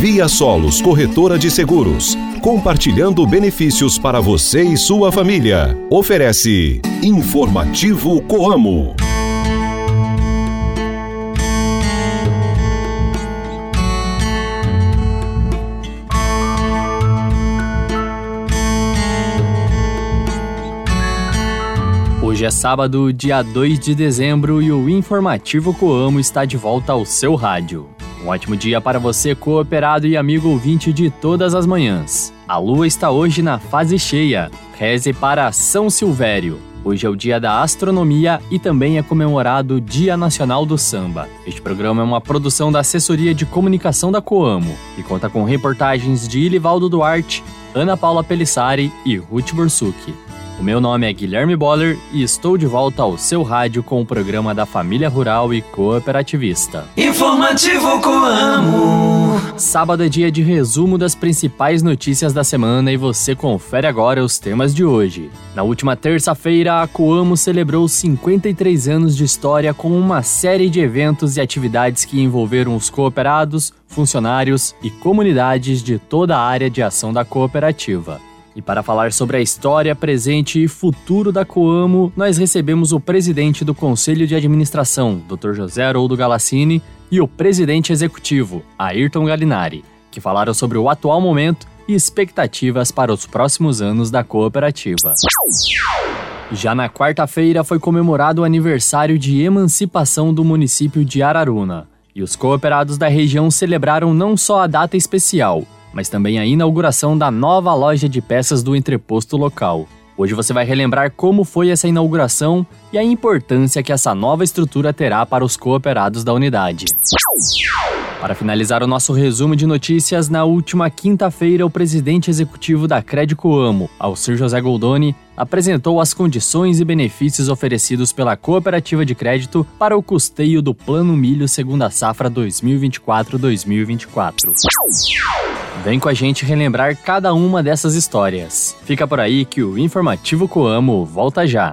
Via Solos Corretora de Seguros, compartilhando benefícios para você e sua família. Oferece Informativo Coamo. Hoje é sábado, dia 2 de dezembro, e o Informativo Coamo está de volta ao seu rádio. Um ótimo dia para você, cooperado e amigo ouvinte de todas as manhãs. A lua está hoje na fase cheia. Reze para São Silvério. Hoje é o dia da astronomia e também é comemorado o Dia Nacional do Samba. Este programa é uma produção da Assessoria de Comunicação da Coamo e conta com reportagens de Ilivaldo Duarte, Ana Paula Pelissari e Ruth Bursucchi. O meu nome é Guilherme Boller e estou de volta ao seu rádio com o programa da Família Rural e Cooperativista. Informativo Coamo. Sábado é dia de resumo das principais notícias da semana e você confere agora os temas de hoje. Na última terça-feira, a Coamo celebrou 53 anos de história com uma série de eventos e atividades que envolveram os cooperados, funcionários e comunidades de toda a área de ação da cooperativa. E para falar sobre a história, presente e futuro da Coamo, nós recebemos o presidente do Conselho de Administração, Dr. José Haroldo Galassini, e o presidente executivo, Ayrton Galinari, que falaram sobre o atual momento e expectativas para os próximos anos da cooperativa. Já na quarta-feira foi comemorado o aniversário de emancipação do município de Araruna, e os cooperados da região celebraram não só a data especial, mas também a inauguração da nova loja de peças do entreposto local. Hoje você vai relembrar como foi essa inauguração e a importância que essa nova estrutura terá para os cooperados da unidade. Para finalizar o nosso resumo de notícias, na última quinta-feira, o presidente executivo da Crédito Amo, Alcir José Goldoni, apresentou as condições e benefícios oferecidos pela Cooperativa de Crédito para o custeio do Plano Milho Segunda Safra 2024-2024. Vem com a gente relembrar cada uma dessas histórias. Fica por aí que o Informativo Coamo volta já.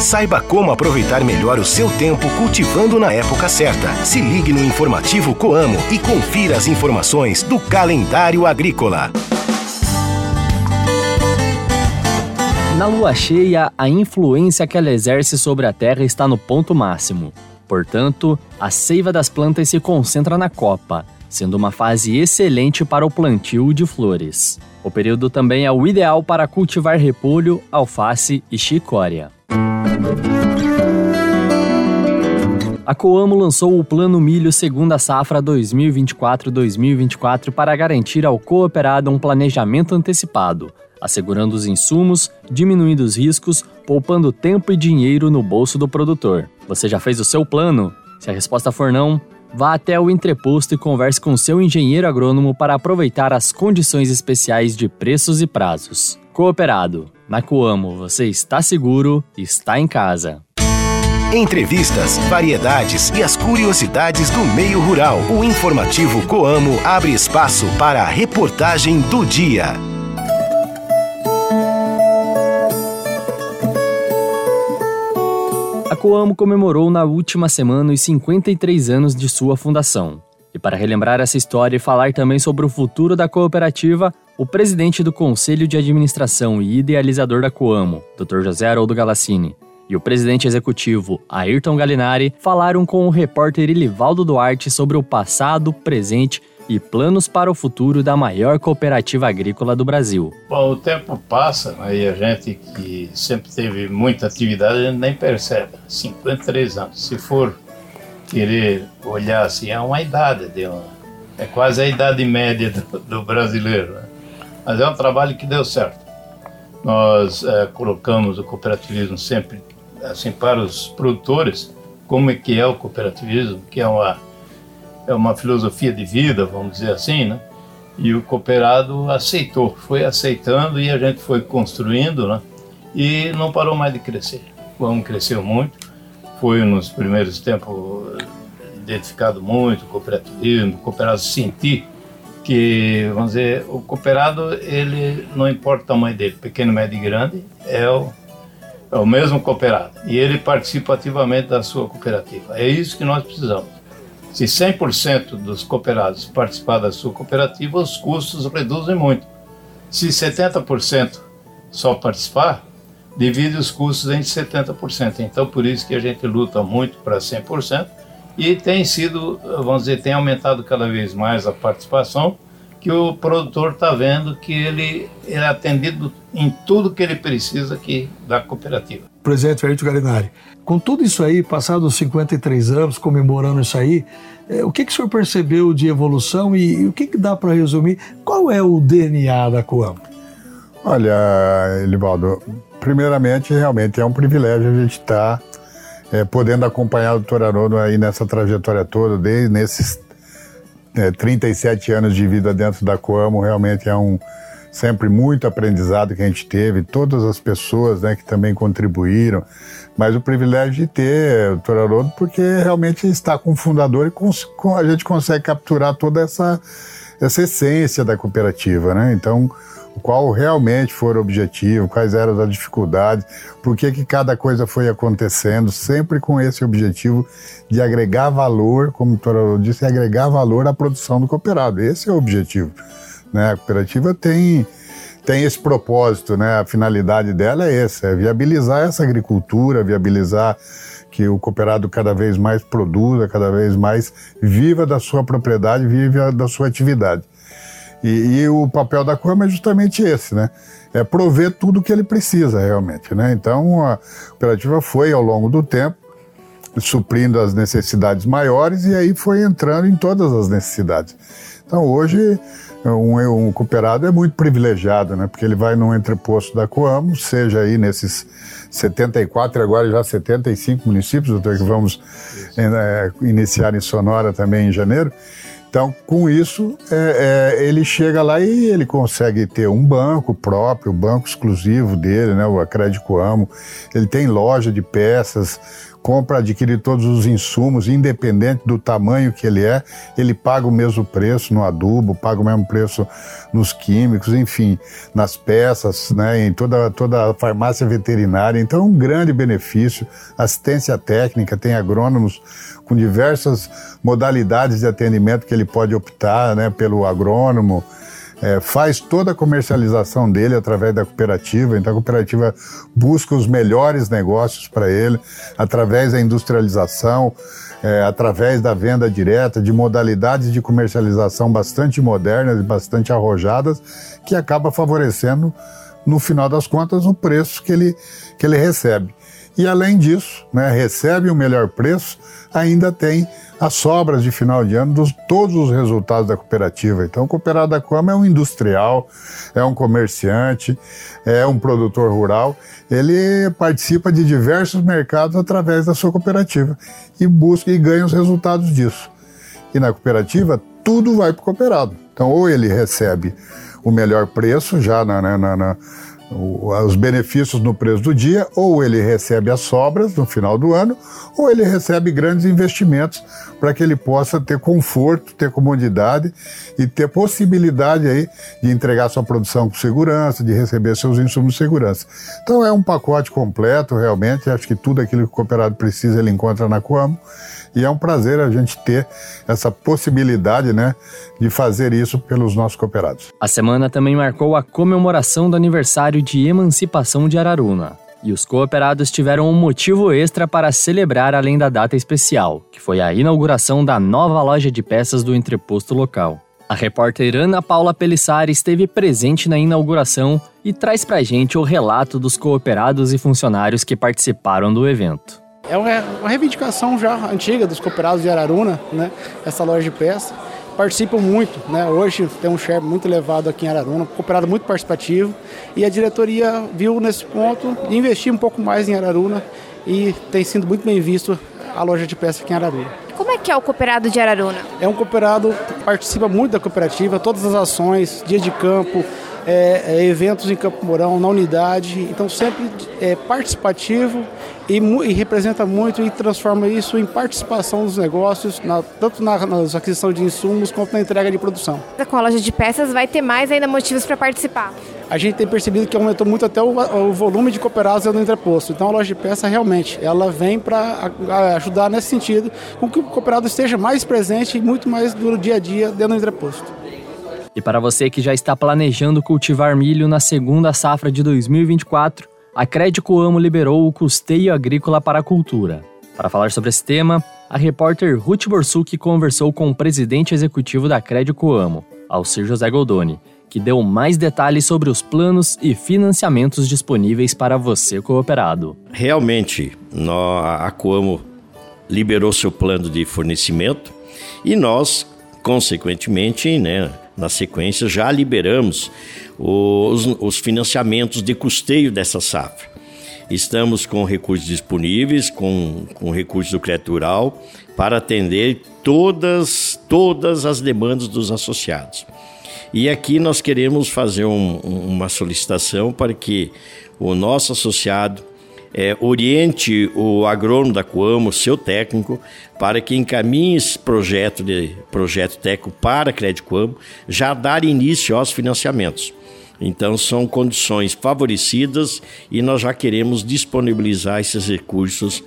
Saiba como aproveitar melhor o seu tempo cultivando na época certa. Se ligue no informativo Coamo e confira as informações do calendário agrícola. Na lua cheia, a influência que ela exerce sobre a terra está no ponto máximo. Portanto, a seiva das plantas se concentra na copa, sendo uma fase excelente para o plantio de flores. O período também é o ideal para cultivar repolho, alface e chicória. A Coamo lançou o Plano Milho Segunda Safra 2024-2024 para garantir ao cooperado um planejamento antecipado, assegurando os insumos, diminuindo os riscos, poupando tempo e dinheiro no bolso do produtor. Você já fez o seu plano? Se a resposta for não, vá até o entreposto e converse com seu engenheiro agrônomo para aproveitar as condições especiais de preços e prazos. Cooperado, na Coamo você está seguro, está em casa. Entrevistas, variedades e as curiosidades do meio rural. O informativo Coamo abre espaço para a reportagem do dia. A Coamo comemorou na última semana os 53 anos de sua fundação. E para relembrar essa história e falar também sobre o futuro da cooperativa, o presidente do Conselho de Administração e idealizador da Coamo, Dr. José Haroldo Galassini, e o presidente executivo, Ayrton Galinari, falaram com o repórter Ilivaldo Duarte sobre o passado, presente e planos para o futuro da maior cooperativa agrícola do Brasil. Bom, o tempo passa né, e a gente que sempre teve muita atividade, a gente nem percebe. 53 anos. Se for querer olhar assim, é uma idade, de é quase a idade média do, do brasileiro. Né? Mas é um trabalho que deu certo. nós é, colocamos o cooperativismo sempre assim para os produtores, como é que é o cooperativismo, que é uma é uma filosofia de vida, vamos dizer assim, né? E o cooperado aceitou, foi aceitando e a gente foi construindo, né? E não parou mais de crescer. Vamos cresceu muito. Foi nos primeiros tempos identificado muito cooperativismo, cooperado sentir que, vamos dizer, o cooperado, ele não importa o tamanho dele, pequeno, médio e grande, é o, é o mesmo cooperado. E ele participa ativamente da sua cooperativa. É isso que nós precisamos. Se 100% dos cooperados participar da sua cooperativa, os custos reduzem muito. Se 70% só participar, divide os custos em 70%. Então, por isso que a gente luta muito para 100% e tem sido, vamos dizer, tem aumentado cada vez mais a participação, que o produtor está vendo que ele, ele é atendido em tudo que ele precisa aqui da cooperativa. Presidente Ferito Galinari, com tudo isso aí, passados 53 anos, comemorando isso aí, é, o que, que o senhor percebeu de evolução e, e o que, que dá para resumir? Qual é o DNA da Coam? Olha, Elivaldo, primeiramente, realmente é um privilégio a gente estar tá, é, podendo acompanhar o doutor Haroldo aí nessa trajetória toda, desde nesses é, 37 anos de vida dentro da Coamo, realmente é um sempre muito aprendizado que a gente teve, todas as pessoas né, que também contribuíram, mas o privilégio de ter o doutor Haroldo, porque realmente está com o fundador e com, a gente consegue capturar toda essa, essa essência da cooperativa, né? Então, qual realmente foi o objetivo, quais eram as dificuldades, por que, que cada coisa foi acontecendo, sempre com esse objetivo de agregar valor, como o doutor disse, agregar valor à produção do cooperado. Esse é o objetivo. Né? A cooperativa tem, tem esse propósito, né? a finalidade dela é essa, é viabilizar essa agricultura, viabilizar que o cooperado cada vez mais produza, cada vez mais viva da sua propriedade, viva da sua atividade. E, e, o papel da Coama é justamente esse, né? É prover tudo o que ele precisa realmente, né? Então a cooperativa foi ao longo do tempo suprindo as necessidades maiores e aí foi entrando em todas as necessidades. Então hoje um, um cooperado é muito privilegiado, né? Porque ele vai num entreposto da Coamo, seja aí nesses 74 e agora já 75 municípios, doutor, que vamos é, iniciar em Sonora também em janeiro. Então, com isso, é, é, ele chega lá e ele consegue ter um banco próprio, um banco exclusivo dele, né, o Acrédito Amo. Ele tem loja de peças, compra, adquire todos os insumos, independente do tamanho que ele é, ele paga o mesmo preço no adubo, paga o mesmo preço nos químicos, enfim, nas peças, né, em toda, toda a farmácia veterinária. Então, é um grande benefício. Assistência técnica, tem agrônomos com diversas modalidades de atendimento que ele pode optar, né, pelo agrônomo, é, faz toda a comercialização dele através da cooperativa. Então a cooperativa busca os melhores negócios para ele através da industrialização, é, através da venda direta, de modalidades de comercialização bastante modernas e bastante arrojadas, que acaba favorecendo, no final das contas, o preço que ele, que ele recebe. E além disso, né, recebe o melhor preço, ainda tem as sobras de final de ano dos todos os resultados da cooperativa. Então, o cooperado da Coama é um industrial, é um comerciante, é um produtor rural. Ele participa de diversos mercados através da sua cooperativa e busca e ganha os resultados disso. E na cooperativa, tudo vai para o cooperado. Então, ou ele recebe o melhor preço já na, na, na os benefícios no preço do dia, ou ele recebe as sobras no final do ano, ou ele recebe grandes investimentos para que ele possa ter conforto, ter comodidade e ter possibilidade aí de entregar sua produção com segurança, de receber seus insumos de segurança. Então é um pacote completo, realmente, acho que tudo aquilo que o cooperado precisa ele encontra na Coamo e é um prazer a gente ter essa possibilidade, né, de fazer isso pelos nossos cooperados. A semana também marcou a comemoração do aniversário de emancipação de Araruna. E os cooperados tiveram um motivo extra para celebrar além da data especial, que foi a inauguração da nova loja de peças do entreposto local. A repórter Ana Paula Pelissari esteve presente na inauguração e traz pra gente o relato dos cooperados e funcionários que participaram do evento. É uma reivindicação já antiga dos cooperados de Araruna, né? essa loja de peça. participam muito. Né? Hoje tem um share muito elevado aqui em Araruna, um cooperado muito participativo e a diretoria viu nesse ponto de investir um pouco mais em Araruna e tem sido muito bem visto a loja de peças aqui em Araruna. Como é que é o cooperado de Araruna? É um cooperado que participa muito da cooperativa, todas as ações, dia de campo, é, é, eventos em Campo Mourão, na unidade, então sempre é participativo e, e, representa muito e transforma isso em participação dos negócios, na, tanto na, na aquisição de insumos quanto na entrega de produção. Com a loja de peças vai ter mais ainda motivos para participar. A gente tem percebido que aumentou muito até o, o volume de cooperados no entreposto. Então a loja de peças realmente ela vem para ajudar nesse sentido, com que o cooperado esteja mais presente e muito mais do dia a dia dentro do entreposto. E para você que já está planejando cultivar milho na segunda safra de 2024, a Crédito Amo liberou o custeio agrícola para a cultura. Para falar sobre esse tema, a repórter Ruth Borsuk conversou com o presidente executivo da Crédito Alcir José Goldoni, que deu mais detalhes sobre os planos e financiamentos disponíveis para você cooperado. Realmente, a Coamo liberou seu plano de fornecimento e nós, consequentemente, né, na sequência, já liberamos os, os financiamentos de custeio dessa safra. Estamos com recursos disponíveis, com, com recursos do crédito rural, para atender todas, todas as demandas dos associados. E aqui nós queremos fazer um, uma solicitação para que o nosso associado é, oriente o agrônomo da Coamo, seu técnico, para que encaminhe esse projeto de projeto técnico para a Crédito Coamo, já dar início aos financiamentos. Então são condições favorecidas e nós já queremos disponibilizar esses recursos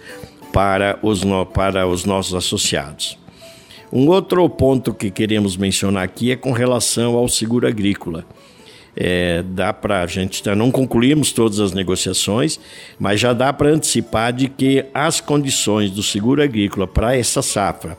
para os, para os nossos associados. Um outro ponto que queremos mencionar aqui é com relação ao seguro agrícola. É, dá para a gente tá, não concluímos todas as negociações, mas já dá para antecipar de que as condições do seguro agrícola para essa safra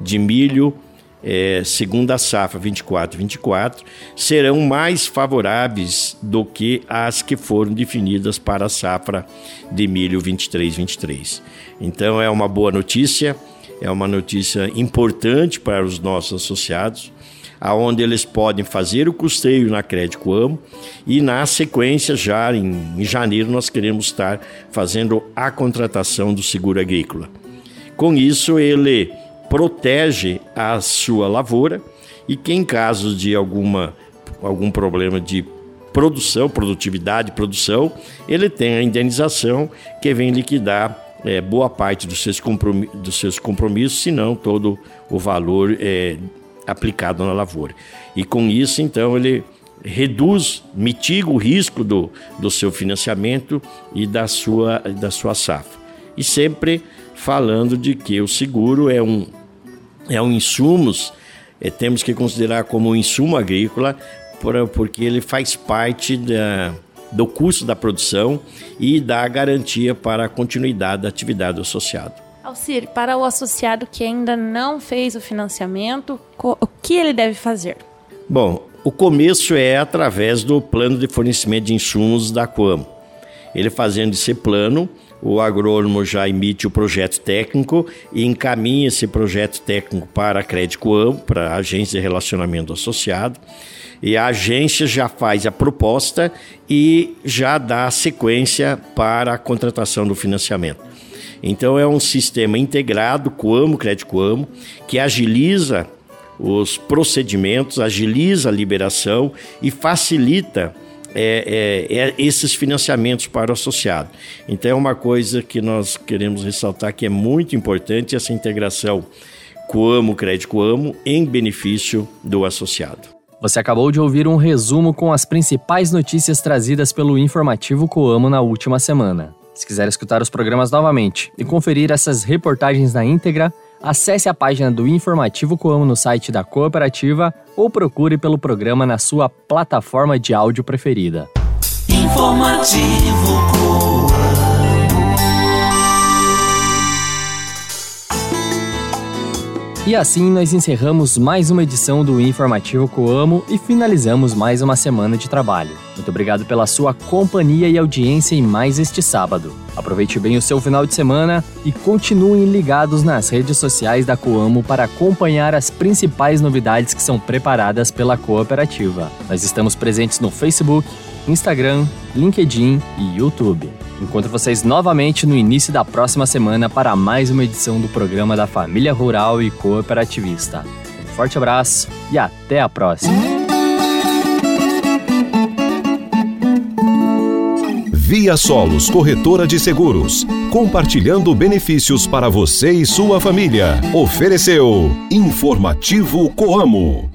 de milho é, segunda safra 24-24 serão mais favoráveis do que as que foram definidas para a safra de milho 23-23. Então é uma boa notícia, é uma notícia importante para os nossos associados aonde eles podem fazer o custeio na Crédito Amo e na sequência já em, em janeiro nós queremos estar fazendo a contratação do seguro agrícola. Com isso ele protege a sua lavoura e que em caso de alguma algum problema de produção, produtividade, produção, ele tem a indenização que vem liquidar é, boa parte dos seus, compromissos, dos seus compromissos, se não todo o valor é, aplicado na lavoura. E com isso, então, ele reduz, mitiga o risco do, do seu financiamento e da sua, da sua safra. E sempre falando de que o seguro é um, é um insumos, é, temos que considerar como um insumo agrícola, por, porque ele faz parte da, do custo da produção e dá garantia para a continuidade da atividade do associado. Alcir, para o associado que ainda não fez o financiamento, o que ele deve fazer? Bom, o começo é através do plano de fornecimento de insumos da Coamo. Ele fazendo esse plano, o agrônomo já emite o projeto técnico e encaminha esse projeto técnico para a Crédito Coamo, para a agência de relacionamento associado. E a agência já faz a proposta e já dá sequência para a contratação do financiamento. Então é um sistema integrado, Coamo, Crédito Coamo, que agiliza os procedimentos, agiliza a liberação e facilita é, é, é, esses financiamentos para o associado. Então é uma coisa que nós queremos ressaltar que é muito importante essa integração Coamo, Crédito Coamo em benefício do associado. Você acabou de ouvir um resumo com as principais notícias trazidas pelo informativo Coamo na última semana. Se quiser escutar os programas novamente e conferir essas reportagens na íntegra, acesse a página do Informativo Coamo no site da cooperativa ou procure pelo programa na sua plataforma de áudio preferida. Informativo Coamo. E assim nós encerramos mais uma edição do Informativo Coamo e finalizamos mais uma semana de trabalho. Muito obrigado pela sua companhia e audiência em mais este sábado. Aproveite bem o seu final de semana e continuem ligados nas redes sociais da Coamo para acompanhar as principais novidades que são preparadas pela cooperativa. Nós estamos presentes no Facebook, Instagram, LinkedIn e YouTube. Encontro vocês novamente no início da próxima semana para mais uma edição do programa da Família Rural e Cooperativista. Um forte abraço e até a próxima! Via Solos Corretora de Seguros, compartilhando benefícios para você e sua família. Ofereceu Informativo Coamo.